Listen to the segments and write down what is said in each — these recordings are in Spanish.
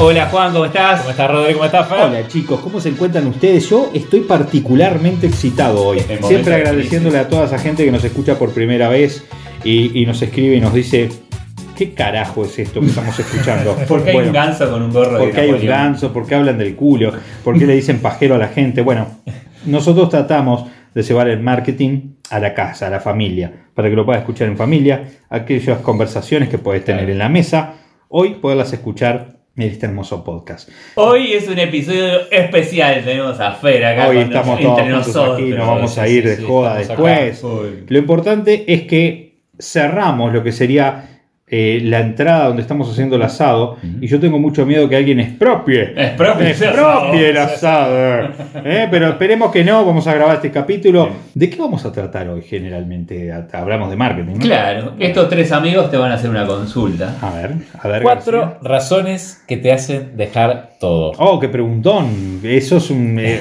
Hola Juan, ¿cómo estás? ¿Cómo estás Rodrigo? ¿Cómo estás Fer? Hola chicos, ¿cómo se encuentran ustedes? Yo estoy particularmente excitado hoy. Siempre agradeciéndole a toda esa gente que nos escucha por primera vez y, nos escribe y nos dice, ¿qué carajo es esto que estamos escuchando? ¿Por qué hay un ganso con un gorro ¿Por qué hay un ganso? ¿Por qué hablan del culo? ¿Por qué le dicen pajero a la gente? Bueno, nosotros tratamos de llevar el marketing a la casa, a la familia, para que lo puedas escuchar en familia, aquellas conversaciones que puedes tener en la mesa, hoy poderlas escuchar en este hermoso podcast. Hoy es un episodio especial, tenemos a Fer acá. Hoy estamos todos juntos aquí, nos vamos a ir de joda después. Lo importante es que cerramos lo que sería eh, la entrada donde estamos haciendo el asado y yo tengo mucho miedo que alguien expropie. Expropie, expropie el asado. ¿eh? Pero esperemos que no, vamos a grabar este capítulo. ¿De qué vamos a tratar hoy generalmente? Hablamos de marketing. Claro, estos tres amigos te van a hacer una consulta. A ver, a ver. Cuatro razones que te hacen dejar todo. Oh, qué preguntón. Eso es un... Eh,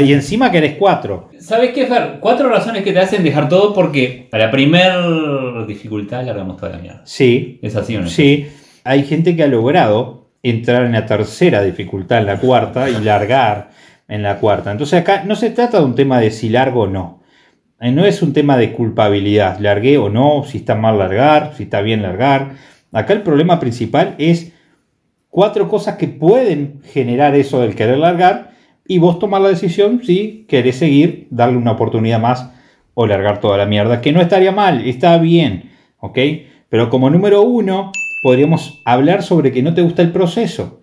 y encima que eres cuatro. ¿Sabes qué, Fer? Cuatro razones que te hacen dejar todo porque a la primer dificultad largamos toda la mierda. Sí. ¿Es así o no? Sí. Hay gente que ha logrado entrar en la tercera dificultad, en la cuarta, y largar en la cuarta. Entonces acá no se trata de un tema de si largo o no. Eh, no es un tema de culpabilidad, largué o no, si está mal largar, si está bien largar. Acá el problema principal es cuatro cosas que pueden generar eso del querer largar y vos tomar la decisión si querés seguir, darle una oportunidad más o largar toda la mierda, que no estaría mal, está bien, ¿ok? Pero como número uno, podríamos hablar sobre que no te gusta el proceso.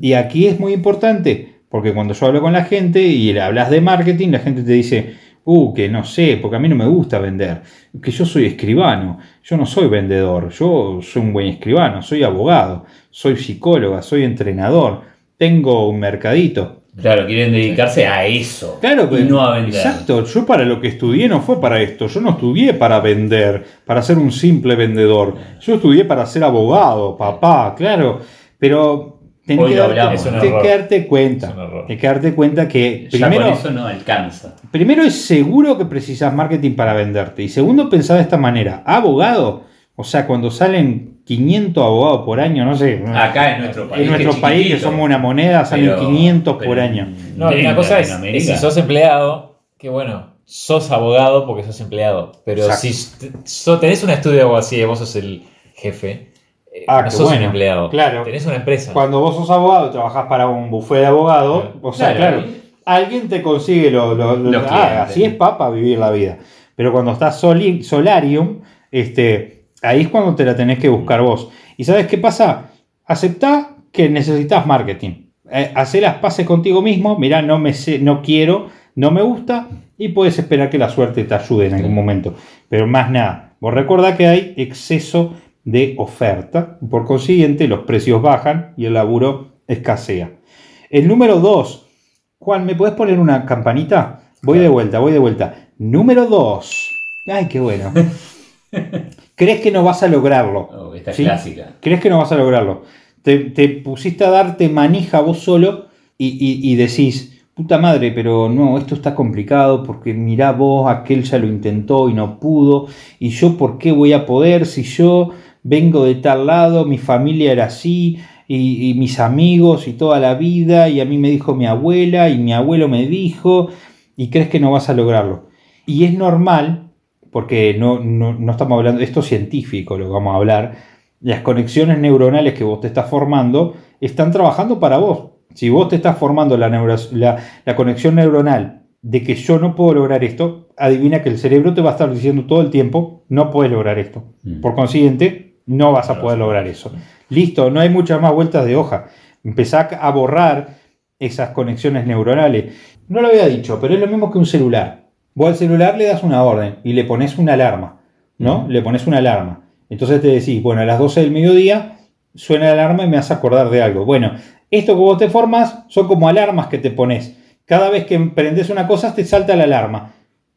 Y aquí es muy importante, porque cuando yo hablo con la gente y le hablas de marketing, la gente te dice, uh, que no sé, porque a mí no me gusta vender, que yo soy escribano, yo no soy vendedor, yo soy un buen escribano, soy abogado, soy psicóloga, soy entrenador, tengo un mercadito. Claro, quieren dedicarse a eso. Claro, y no a vender. Exacto, yo para lo que estudié no fue para esto. Yo no estudié para vender, para ser un simple vendedor. Yo estudié para ser abogado, papá, claro. Pero tenés que, darte, cuenta. Tenés que darte cuenta que primero, eso no alcanza. Primero es seguro que precisas marketing para venderte. Y segundo, pensar de esta manera. Abogado, o sea, cuando salen 500 abogados por año, no sé. Acá en nuestro país. En nuestro país, que somos una moneda, salen 500 por año. No, una cosa es, si sos empleado, que bueno, sos abogado porque sos empleado. Pero si tenés un estudio de abogacía y vos sos el jefe, eh, ah, no sos un empleado. Claro. Tenés una empresa. Cuando vos sos abogado, trabajás para un bufé de abogado, o sea, claro, alguien te consigue lo, lo, ah, así es papa vivir la vida. Pero cuando estás solarium, este Ahí es cuando te la tenés que buscar vos. ¿Y sabes qué pasa? Aceptá que necesitas marketing. Eh, hacé las pases contigo mismo. Mirá, no, me sé, no quiero, no me gusta. Y puedes esperar que la suerte te ayude en algún momento. Pero más nada. Vos recordá que hay exceso de oferta. Por consiguiente, los precios bajan y el laburo escasea. El número 2. Juan, ¿me puedes poner una campanita? Voy de vuelta, voy de vuelta. Número 2. Ay, qué bueno. crees que no vas a lograrlo. Oh, esta clásica. Crees que no vas a lograrlo. Te, pusiste a darte manija vos solo y, decís, puta madre, pero no, esto está complicado porque mirá vos, aquel ya lo intentó y no pudo. Y yo, ¿por qué voy a poder si yo vengo de tal lado, mi familia era así? Y, y mis amigos y toda la vida, y a mí me dijo mi abuela, y mi abuelo me dijo, y crees que no vas a lograrlo. Y es normal porque no, no, estamos hablando, esto es científico lo que vamos a hablar, las conexiones neuronales que vos te estás formando están trabajando para vos. Si vos te estás formando la, la, conexión neuronal de que yo no puedo lograr esto, adivina que el cerebro te va a estar diciendo todo el tiempo, no puedes lograr esto. Mm. Por consiguiente, no vas a poder lograr eso. Listo, no hay muchas más vueltas de hoja. Empezá a borrar esas conexiones neuronales. No lo había dicho, pero es lo mismo que un celular. Vos al celular le das una orden y le pones una alarma, ¿no? Le pones una alarma. Entonces te decís, bueno, a las 12 del mediodía suena la alarma y me hace acordar de algo. Bueno, Esto que vos te formas son como alarmas que te pones. Cada vez que emprendes una cosa te salta la alarma.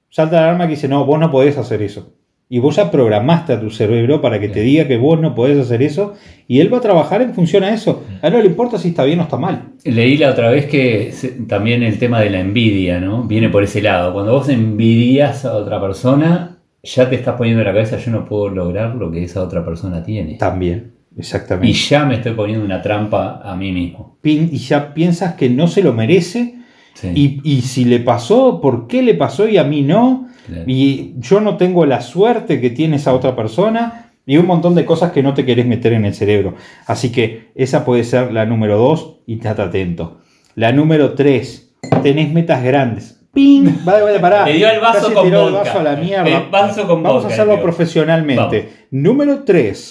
Salta la alarma que dice, no, vos no podés hacer eso. Y vos ya programaste a tu cerebro para que te diga que vos no podés hacer eso y él va a trabajar en función a eso. A él no le importa si está bien o está mal. Leí la otra vez que también el tema de la envidia, ¿no? Viene por ese lado. Cuando vos envidias a otra persona, ya te estás poniendo en la cabeza, yo no puedo lograr lo que esa otra persona tiene. También, exactamente. Y ya me estoy poniendo una trampa a mí mismo. Y ya piensas que no se lo merece. Y, y si le pasó, ¿por qué le pasó y a mí no? Y yo no tengo la suerte que tiene esa otra persona y un montón de cosas que no te querés meter en el cerebro. Así que esa puede ser la número dos y estate atento. La número tres, tenés metas grandes. ¡Ping! Vale, vale, pará. dio el vaso con vodka. el vaso a la mierda. El vaso con Vamos a hacerlo profesionalmente. Número tres,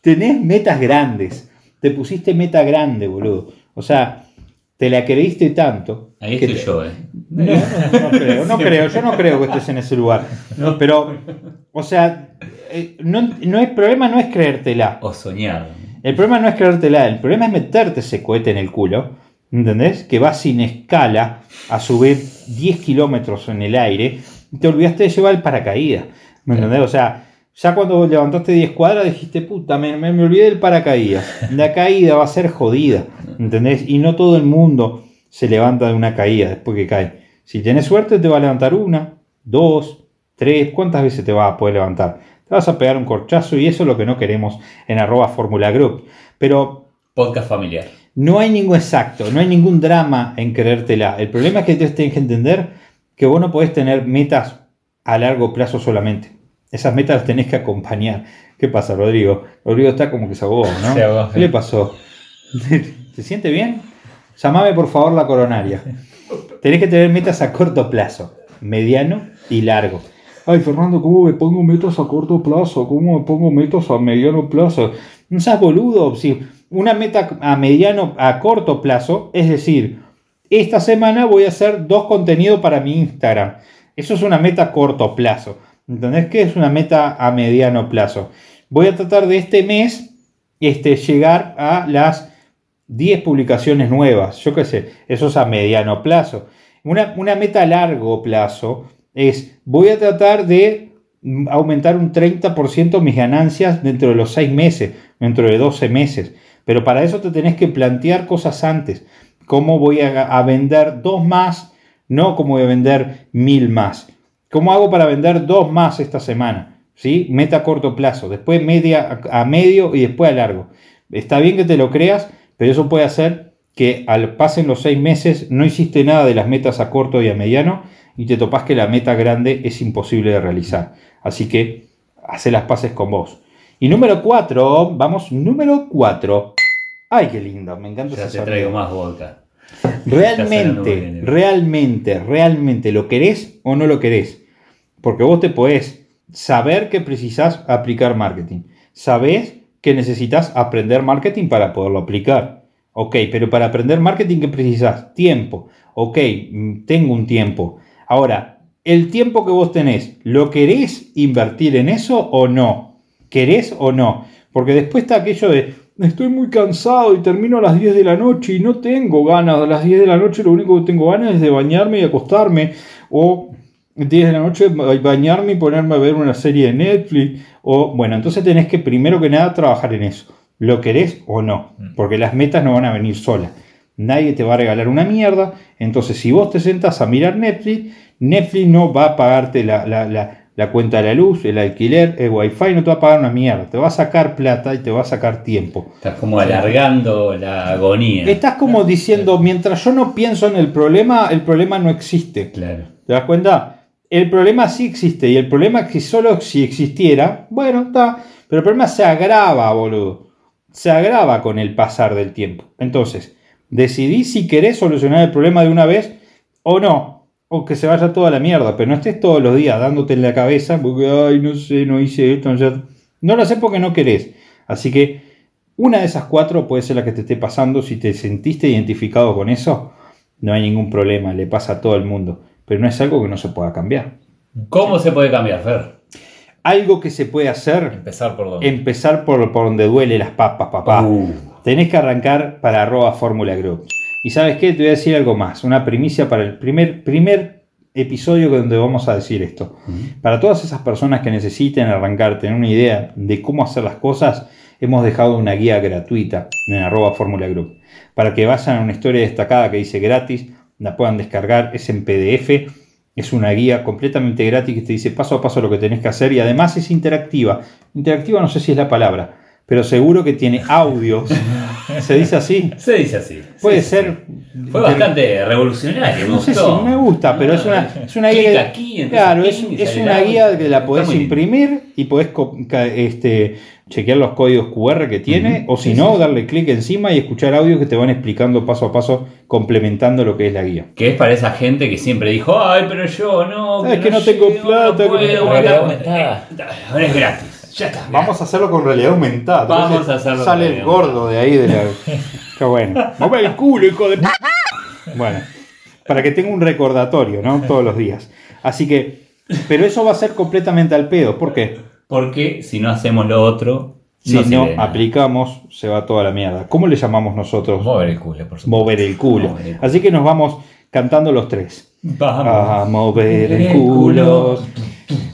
tenés metas grandes. Te pusiste meta grande, boludo. O sea, te la creíste tanto. Ahí estoy yo, ¿eh? No, no, creo, no creo, yo no creo que estés en ese lugar. Pero, o sea, eh, no, no el problema no es creértela. O soñar. El problema no es creértela, el problema es meterte ese cohete en el culo, ¿entendés? Que va sin escala a subir 10 kilómetros en el aire y te olvidaste de llevar el paracaídas, ¿me entendés? O sea, ya cuando levantaste 10 cuadras dijiste, puta, me, me, olvidé del paracaídas. La caída va a ser jodida, ¿entendés? Y no todo el mundo se levanta de una caída después que cae. Si tienes suerte te va a levantar una, dos, tres, ¿cuántas veces te va a poder levantar? Te vas a pegar un corchazo y eso es lo que no queremos en arroba Fórmula Group. Pero... Podcast familiar. No hay ningún exacto, no hay ningún drama en querértela. El problema es que tienes que entender que vos no podés tener metas a largo plazo solamente. Esas metas las tenés que acompañar. ¿Qué pasa, Rodrigo? Rodrigo está como que se ahogó, ¿no? ¿Qué le pasó? ¿Se siente bien? Llamame por favor la coronaria. Tenés que tener metas a corto plazo, mediano y largo. Ay, Fernando, ¿cómo me pongo metas a corto plazo? ¿Cómo me pongo metas a mediano plazo? No seas boludo. Si una meta a mediano, a corto plazo, es decir, esta semana voy a hacer dos contenidos para mi Instagram. Eso es una meta a corto plazo. ¿Entendés que es una meta a mediano plazo? Voy a tratar de este mes este, llegar a las 10 publicaciones nuevas. Yo qué sé, eso es a mediano plazo. Una, una meta a largo plazo es, voy a tratar de aumentar un 30% mis ganancias dentro de los 6 meses, dentro de 12 meses. Pero para eso te tenés que plantear cosas antes. ¿Cómo voy a, a vender dos más? No cómo voy a vender mil más. ¿Cómo hago para vender dos más esta semana? ¿Sí? Meta a corto plazo, después media a medio y después a largo. Está bien que te lo creas, pero eso puede hacer que al pasen los seis meses no hiciste nada de las metas a corto y a mediano y te topas que la meta grande es imposible de realizar. Así que hace las paces con vos. Y número cuatro, vamos, número cuatro. Ay, qué lindo, me encanta. Ya te traigo más vodka. Realmente, realmente, realmente, ¿lo querés o no lo querés? Porque vos te podés saber que precisás aplicar marketing. Sabés que necesitas aprender marketing para poderlo aplicar. Ok, pero para aprender marketing, ¿qué precisas? Tiempo. Ok, mm, tengo un tiempo. Ahora, el tiempo que vos tenés, ¿lo querés invertir en eso o no? ¿Querés o no? Porque después está aquello de, estoy muy cansado y termino a las 10 de la noche y no tengo ganas. A las 10 de la noche lo único que tengo ganas es de bañarme y acostarme. O 10 de la noche bañarme y ponerme a ver una serie de Netflix. O, bueno, entonces tenés que primero que nada trabajar en eso. ¿Lo querés o no? Mm. Porque las metas no van a venir solas. Nadie te va a regalar una mierda. Entonces, si vos te sentas a mirar Netflix, Netflix no va a pagarte la, la, cuenta de la luz, el alquiler, el wifi, no te va a pagar una mierda. Te va a sacar plata y te va a sacar tiempo. Estás como alargando la agonía. Estás como diciendo, mientras yo no pienso en el problema, el problema no existe. Claro. ¿Te das cuenta? El problema sí existe y el problema es que solo si existiera, bueno, está, pero el problema se agrava, boludo. Se agrava con el pasar del tiempo. Entonces, decidí si querés solucionar el problema de una vez o no. O que se vaya toda la mierda, pero no estés todos los días dándote en la cabeza porque, ay, no sé, no hice esto. No, no lo sé porque no querés. Así que una de esas cuatro puede ser la que te esté pasando. Si te sentiste identificado con eso, no hay ningún problema, le pasa a todo el mundo pero no es algo que no se pueda cambiar. ¿Cómo se puede cambiar, Fer? Algo que se puede hacer. Empezar por donde. Empezar por, por donde duele las papas, papá. Uh. tenés que arrancar para arroba Fórmula Group. Y sabes qué, te voy a decir algo más, una primicia para el primer, primer episodio donde vamos a decir esto. Para todas esas personas que necesiten arrancar, tener una idea de cómo hacer las cosas, hemos dejado una guía gratuita en arroba Fórmula Group. Para que vayan a una historia destacada que dice gratis, la puedan descargar, es en PDF. Es una guía completamente gratis que te dice paso a paso lo que tenés que hacer y además es interactiva. Interactiva no sé si es la palabra, pero seguro que tiene audios. ¿Se dice así? Se dice así. Puede ser. Fue bastante revolucionario. No sé si me gusta, pero es una, es una guía. claro, es, es una guía que la podés imprimir y podés este, chequear los códigos QR que tiene, o si no, darle clic encima y escuchar audios que te van explicando paso a paso, complementando lo que es la guía. Que es para esa gente que siempre dijo, ay, pero yo no. Es que, no, tengo plata. Ahora es gratis. Ya está. Vamos a hacerlo con realidad aumentada. Vamos a hacerlo Sale el gordo de ahí de la. Qué bueno. Mueve el culo, hijo de. Bueno, para que tenga un recordatorio, ¿no? Todos los días. Así que. Pero eso va a ser completamente al pedo. ¿Por qué? Porque si no hacemos lo otro. Si no, aplicamos, se va toda la mierda. ¿Cómo le llamamos nosotros? Mover el culo, por supuesto. Mover el culo. Así que nos vamos cantando los tres. Vamos. A mover el culo.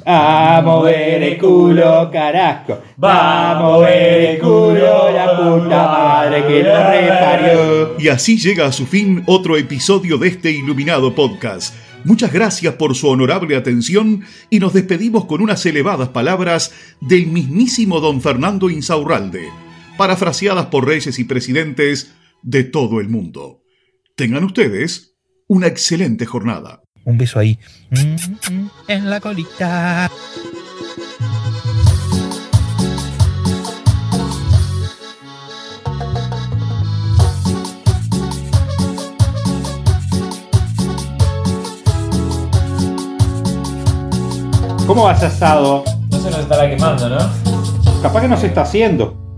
A mover el culo, carajo. Va a mover el culo, la puta madre que lo reparió. Y así llega a su fin otro episodio de este iluminado podcast. Muchas gracias por su honorable atención y nos despedimos con unas elevadas palabras del mismísimo don Fernando Insaurralde, parafraseadas por reyes y presidentes de todo el mundo. Tengan ustedes una excelente jornada. Un beso ahí. En la colita. ¿Cómo vas asado? No se nos estará quemando, ¿no? Capaz que no se está haciendo.